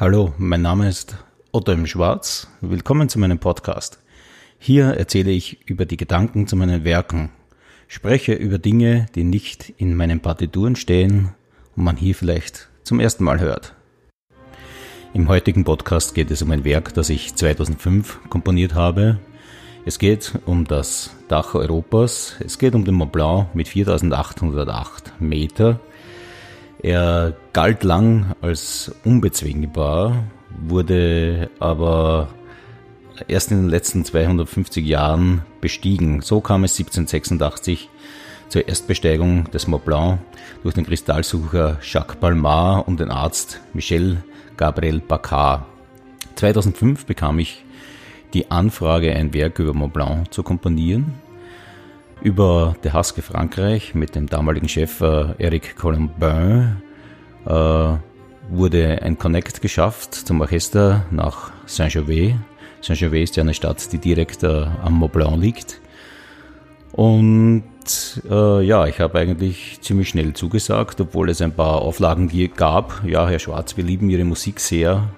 Hallo, mein Name ist Otto im Schwarz. Willkommen zu meinem Podcast. Hier erzähle ich über die Gedanken zu meinen Werken, spreche über Dinge, die nicht in meinen Partituren stehen und man hier vielleicht zum ersten Mal hört. Im heutigen Podcast geht es um ein Werk, das ich 2005 komponiert habe. Es geht um das Dach Europas. Es geht um den Mont Blanc mit 4808 Meter er galt lang als unbezwingbar, wurde aber erst in den letzten 250 Jahren bestiegen. So kam es 1786 zur Erstbesteigung des Mont Blanc durch den Kristallsucher Jacques Palmar und den Arzt Michel Gabriel Baccar. 2005 bekam ich die Anfrage, ein Werk über Mont Blanc zu komponieren über De Haske Frankreich mit dem damaligen Chef äh, Eric Colombin äh, wurde ein Connect geschafft zum Orchester nach Saint-Gervais. Saint-Gervais ist ja eine Stadt, die direkt äh, am Mont Blanc liegt. Und äh, ja, ich habe eigentlich ziemlich schnell zugesagt, obwohl es ein paar Auflagen gab. Ja, Herr Schwarz, wir lieben Ihre Musik sehr,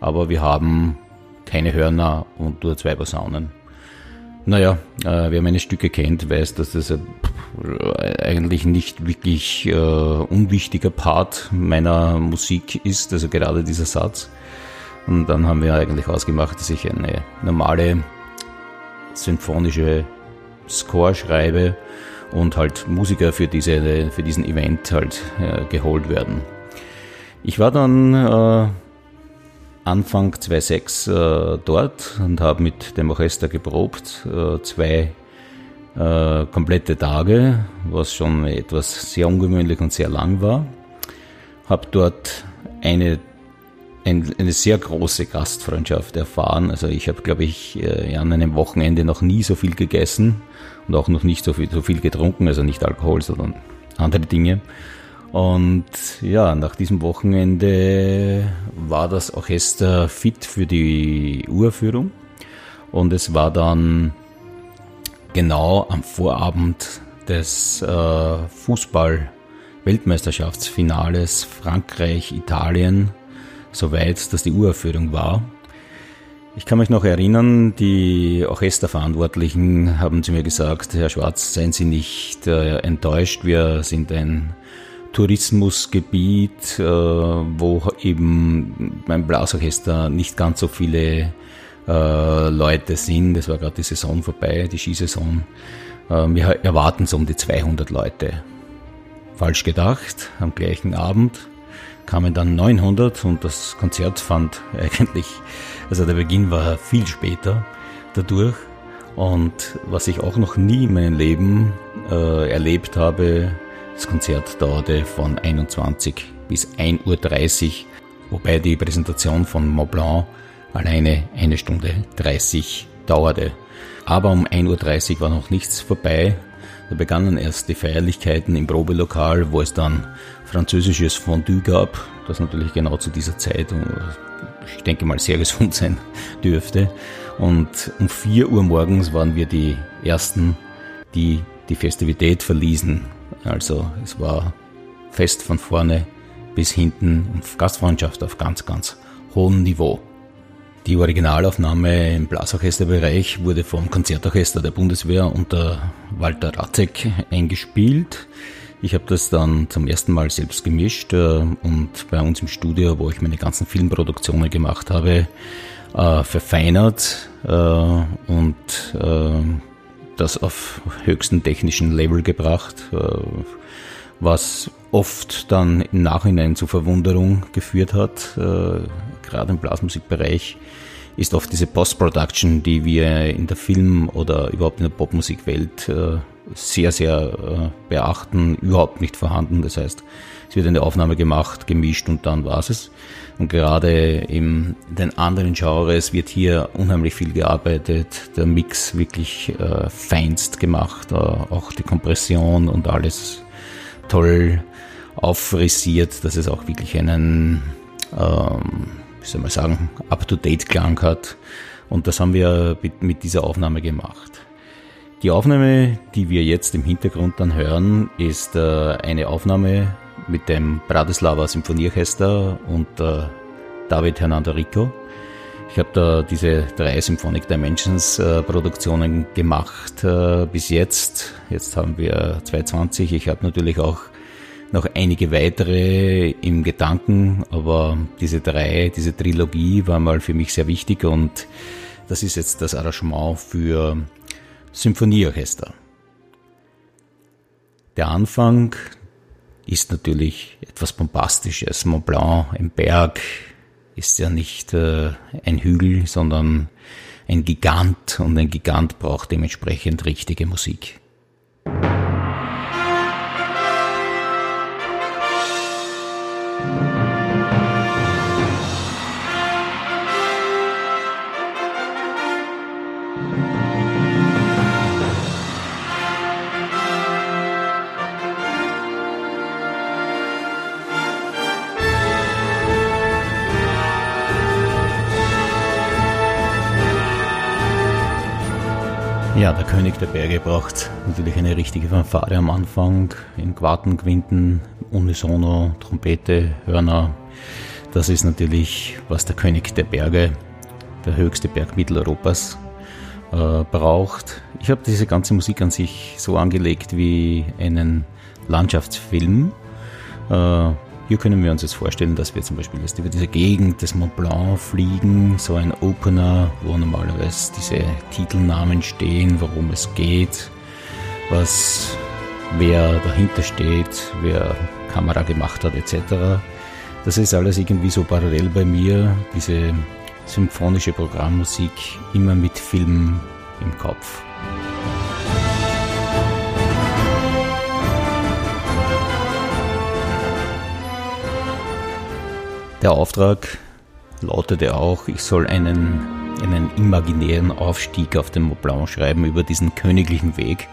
aber wir haben keine Hörner und nur zwei Posaunen. Naja, äh, wer meine Stücke kennt, weiß, dass das eigentlich nicht wirklich äh, unwichtiger Part meiner Musik ist, also gerade dieser Satz. Und dann haben wir eigentlich ausgemacht, dass ich eine normale symphonische Score schreibe und halt Musiker für, diese, für diesen Event halt äh, geholt werden. Ich war dann äh, Anfang 2006 äh, dort und habe mit dem Orchester geprobt, äh, zwei äh, komplette Tage, was schon etwas sehr ungewöhnlich und sehr lang war. Habe dort eine, ein, eine sehr große Gastfreundschaft erfahren. Also ich habe, glaube ich, äh, an einem Wochenende noch nie so viel gegessen und auch noch nicht so viel, so viel getrunken, also nicht Alkohol, sondern andere Dinge. Und ja, nach diesem Wochenende war das Orchester fit für die Uraufführung. Und es war dann genau am Vorabend des äh, Fußball-Weltmeisterschaftsfinales Frankreich-Italien soweit, dass die Uraufführung war. Ich kann mich noch erinnern, die Orchesterverantwortlichen haben zu mir gesagt, Herr Schwarz, seien Sie nicht äh, enttäuscht, wir sind ein Tourismusgebiet, äh, wo eben beim Blasorchester nicht ganz so viele äh, Leute sind. Es war gerade die Saison vorbei, die Skisaison. Äh, wir erwarten so um die 200 Leute. Falsch gedacht, am gleichen Abend kamen dann 900 und das Konzert fand eigentlich, also der Beginn war viel später dadurch. Und was ich auch noch nie in meinem Leben äh, erlebt habe, das Konzert dauerte von 21 bis 1.30 Uhr, wobei die Präsentation von Mont Blanc alleine eine Stunde 30 dauerte. Aber um 1.30 Uhr war noch nichts vorbei. Da begannen erst die Feierlichkeiten im Probelokal, wo es dann französisches Fondue gab, das natürlich genau zu dieser Zeit, ich denke mal, sehr gesund sein dürfte. Und um 4 Uhr morgens waren wir die Ersten, die die Festivität verließen. Also es war fest von vorne bis hinten und Gastfreundschaft auf ganz, ganz hohem Niveau. Die Originalaufnahme im Blasorchesterbereich wurde vom Konzertorchester der Bundeswehr unter Walter Ratzek eingespielt. Ich habe das dann zum ersten Mal selbst gemischt äh, und bei uns im Studio, wo ich meine ganzen Filmproduktionen gemacht habe, äh, verfeinert äh, und das auf höchsten technischen Level gebracht, äh, was oft dann im Nachhinein zu Verwunderung geführt hat. Äh, gerade im Blasmusikbereich ist oft diese Post-Production, die wir in der Film- oder überhaupt in der Popmusikwelt äh, sehr, sehr beachten, überhaupt nicht vorhanden. Das heißt, es wird eine Aufnahme gemacht, gemischt und dann war es. Und gerade in den anderen Genres wird hier unheimlich viel gearbeitet, der Mix wirklich äh, feinst gemacht, äh, auch die Kompression und alles toll auffrisiert, dass es auch wirklich einen, ähm, wie soll man sagen, up-to-date-Klang hat. Und das haben wir mit dieser Aufnahme gemacht. Die Aufnahme, die wir jetzt im Hintergrund dann hören, ist äh, eine Aufnahme mit dem Bratislava Symphonieorchester unter David Hernando Rico. Ich habe da diese drei Symphonic Dimensions äh, Produktionen gemacht äh, bis jetzt. Jetzt haben wir 220. Ich habe natürlich auch noch einige weitere im Gedanken, aber diese drei, diese Trilogie war mal für mich sehr wichtig und das ist jetzt das Arrangement für Symphonieorchester. Der Anfang ist natürlich etwas Bombastisches. Mont Blanc, ein Berg, ist ja nicht äh, ein Hügel, sondern ein Gigant und ein Gigant braucht dementsprechend richtige Musik. Ja, der König der Berge braucht natürlich eine richtige Fanfare am Anfang, in Quarten, Quinten, Unisono, Trompete, Hörner. Das ist natürlich, was der König der Berge, der höchste Berg Mitteleuropas, äh, braucht. Ich habe diese ganze Musik an sich so angelegt wie einen Landschaftsfilm. Äh, hier können wir uns jetzt vorstellen, dass wir zum Beispiel jetzt über diese Gegend des Mont Blanc fliegen, so ein Opener, wo normalerweise diese Titelnamen stehen, worum es geht, was, wer dahinter steht, wer Kamera gemacht hat, etc. Das ist alles irgendwie so parallel bei mir, diese symphonische Programmmusik immer mit Film im Kopf. Der Auftrag lautete auch, ich soll einen, einen imaginären Aufstieg auf den Mont Blanc schreiben über diesen königlichen Weg,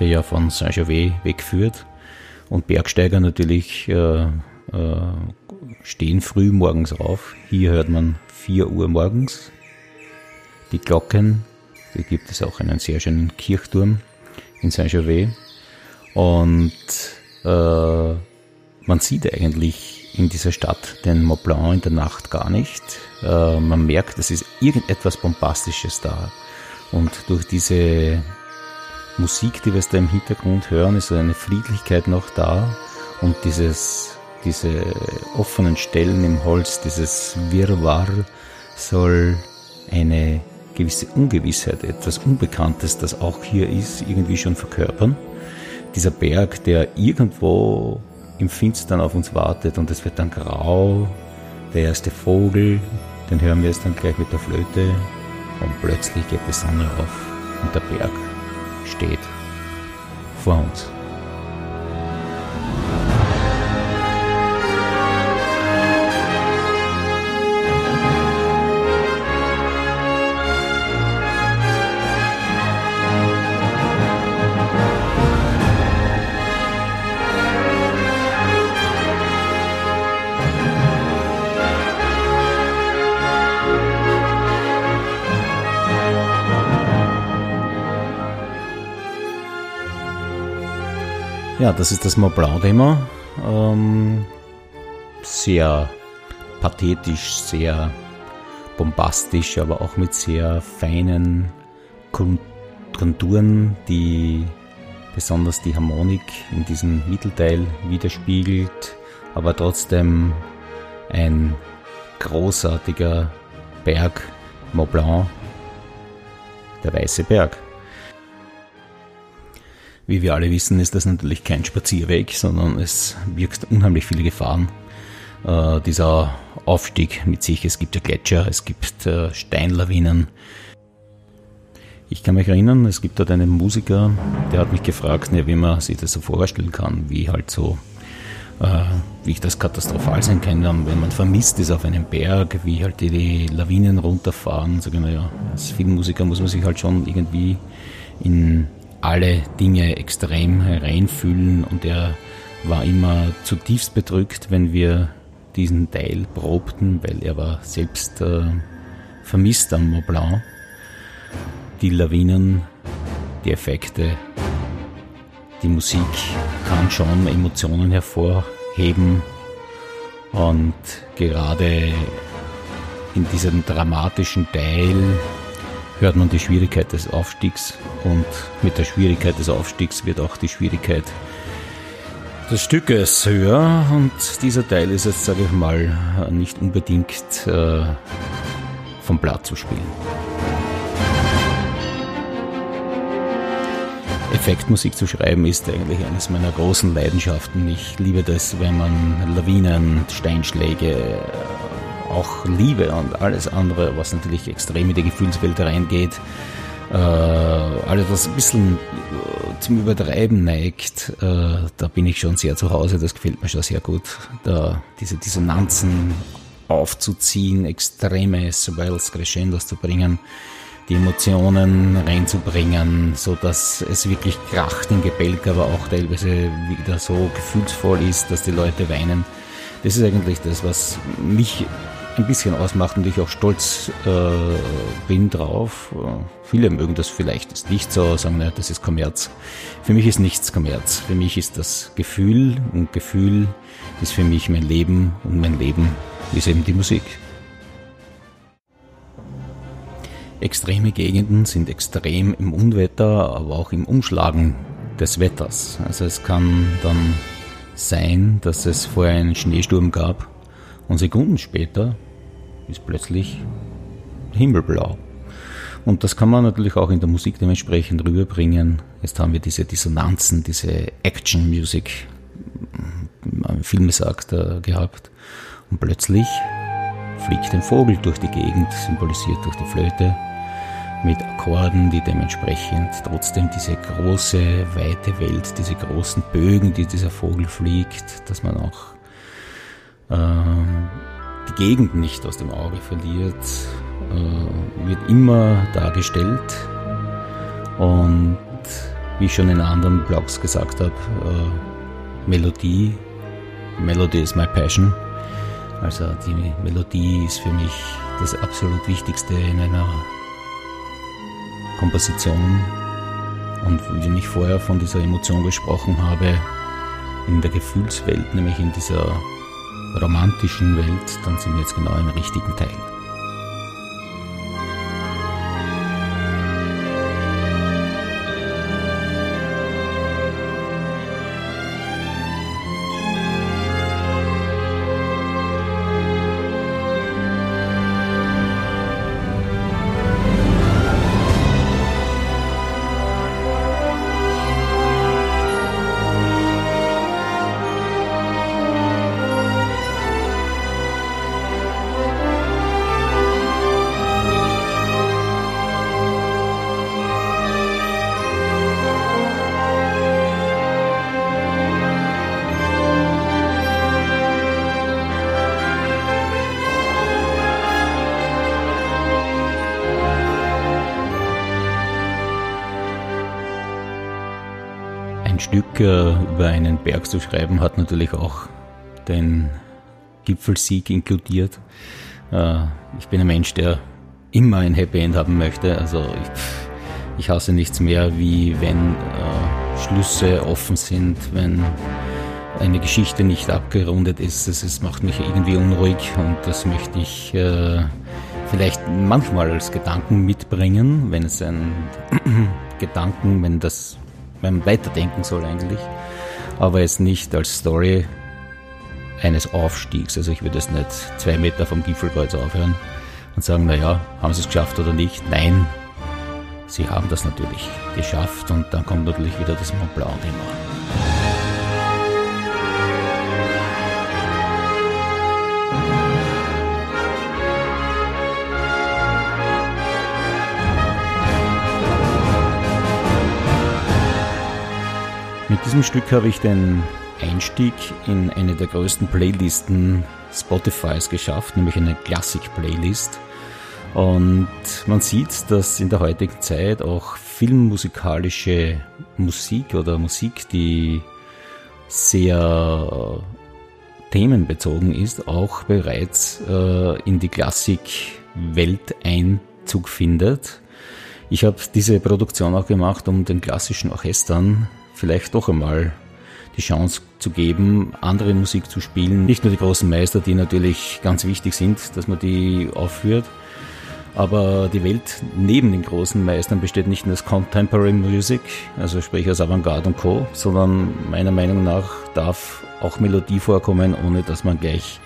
der ja von Saint-Gervais wegführt. Und Bergsteiger natürlich äh, äh, stehen früh morgens auf. Hier hört man 4 Uhr morgens die Glocken. Hier gibt es auch einen sehr schönen Kirchturm in Saint-Gervais. Und äh, man sieht eigentlich in dieser Stadt den Mont Blanc in der Nacht gar nicht. Äh, man merkt, es ist irgendetwas Bombastisches da. Und durch diese Musik, die wir da im Hintergrund hören, ist eine Friedlichkeit noch da. Und dieses, diese offenen Stellen im Holz, dieses Wirrwarr soll eine gewisse Ungewissheit, etwas Unbekanntes, das auch hier ist, irgendwie schon verkörpern. Dieser Berg, der irgendwo im Finstern auf uns wartet und es wird dann grau. Der erste Vogel, den hören wir jetzt dann gleich mit der Flöte und plötzlich geht die Sonne auf und der Berg steht vor uns. Ja, das ist das Mont Blanc-Thema. Ähm, sehr pathetisch, sehr bombastisch, aber auch mit sehr feinen Konturen, die besonders die Harmonik in diesem Mittelteil widerspiegelt, aber trotzdem ein großartiger Berg, Mont Blanc, der Weiße Berg. Wie wir alle wissen, ist das natürlich kein Spazierweg, sondern es birgt unheimlich viele Gefahren. Äh, dieser Aufstieg mit sich, es gibt ja Gletscher, es gibt äh, Steinlawinen. Ich kann mich erinnern, es gibt dort einen Musiker, der hat mich gefragt, ne, wie man sich das so vorstellen kann, wie halt so, äh, wie ich das katastrophal sein kann, wenn man vermisst ist auf einem Berg, wie halt die, die Lawinen runterfahren. Sag ich, naja, als Filmmusiker muss man sich halt schon irgendwie in alle Dinge extrem hereinfühlen und er war immer zutiefst bedrückt, wenn wir diesen Teil probten, weil er war selbst äh, vermisst am Mont Blanc. Die Lawinen, die Effekte, die Musik kann schon Emotionen hervorheben und gerade in diesem dramatischen Teil hört man die Schwierigkeit des Aufstiegs und mit der Schwierigkeit des Aufstiegs wird auch die Schwierigkeit des Stückes höher und dieser Teil ist jetzt, sage ich mal, nicht unbedingt äh, vom Blatt zu spielen. Effektmusik zu schreiben ist eigentlich eines meiner großen Leidenschaften. Ich liebe das, wenn man Lawinen, Steinschläge, auch Liebe und alles andere, was natürlich extrem in die Gefühlswelt reingeht, äh, alles was ein bisschen äh, zum Übertreiben neigt, äh, da bin ich schon sehr zu Hause, das gefällt mir schon sehr gut, da diese Dissonanzen aufzuziehen, extreme Swells, Crescendos zu bringen, die Emotionen reinzubringen, so dass es wirklich kracht im Gebälk, aber auch teilweise wieder so gefühlsvoll ist, dass die Leute weinen. Das ist eigentlich das, was mich ein bisschen ausmacht und ich auch stolz äh, bin drauf. Viele mögen das vielleicht nicht so, sagen, na, das ist Kommerz. Für mich ist nichts Kommerz. Für mich ist das Gefühl und Gefühl ist für mich mein Leben und mein Leben ist eben die Musik. Extreme Gegenden sind extrem im Unwetter, aber auch im Umschlagen des Wetters. Also es kann dann sein, dass es vorher einen Schneesturm gab und Sekunden später ist plötzlich himmelblau. Und das kann man natürlich auch in der Musik dementsprechend rüberbringen. Jetzt haben wir diese Dissonanzen, diese Action Music, sagt, äh, gehabt. Und plötzlich fliegt ein Vogel durch die Gegend, symbolisiert durch die Flöte, mit Akkorden, die dementsprechend trotzdem diese große, weite Welt, diese großen Bögen, die dieser Vogel fliegt, dass man auch äh, die Gegend nicht aus dem Auge verliert, äh, wird immer dargestellt. Und wie ich schon in anderen Blogs gesagt habe, äh, Melodie, Melody is my passion. Also die Melodie ist für mich das absolut Wichtigste in einer Komposition. Und wenn ich vorher von dieser Emotion gesprochen habe, in der Gefühlswelt, nämlich in dieser romantischen Welt, dann sind wir jetzt genau im richtigen Teil. Stück äh, über einen Berg zu schreiben, hat natürlich auch den Gipfelsieg inkludiert. Äh, ich bin ein Mensch, der immer ein Happy End haben möchte. Also ich, ich hasse nichts mehr, wie wenn äh, Schlüsse offen sind, wenn eine Geschichte nicht abgerundet ist. Das, das macht mich irgendwie unruhig und das möchte ich äh, vielleicht manchmal als Gedanken mitbringen, wenn es ein Gedanken, wenn das beim Weiterdenken soll eigentlich, aber jetzt nicht als Story eines Aufstiegs. Also ich würde jetzt nicht zwei Meter vom Gipfelkreuz aufhören und sagen, naja, haben sie es geschafft oder nicht? Nein, sie haben das natürlich geschafft und dann kommt natürlich wieder das Mont Blanc-Thema. Diesem Stück habe ich den Einstieg in eine der größten Playlisten Spotifys geschafft, nämlich eine Klassik-Playlist. Und man sieht, dass in der heutigen Zeit auch filmmusikalische Musik oder Musik, die sehr äh, themenbezogen ist, auch bereits äh, in die Klassikwelt Einzug findet. Ich habe diese Produktion auch gemacht, um den klassischen Orchestern vielleicht doch einmal die Chance zu geben, andere Musik zu spielen. Nicht nur die großen Meister, die natürlich ganz wichtig sind, dass man die aufführt, aber die Welt neben den großen Meistern besteht nicht nur aus Contemporary Music, also sprich aus Avantgarde und Co., sondern meiner Meinung nach darf auch Melodie vorkommen, ohne dass man gleich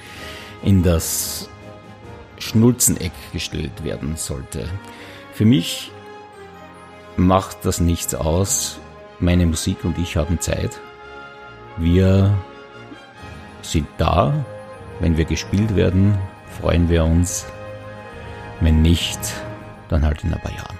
in das Schnulzeneck gestellt werden sollte. Für mich macht das nichts aus. Meine Musik und ich haben Zeit. Wir sind da. Wenn wir gespielt werden, freuen wir uns. Wenn nicht, dann halt in ein paar Jahren.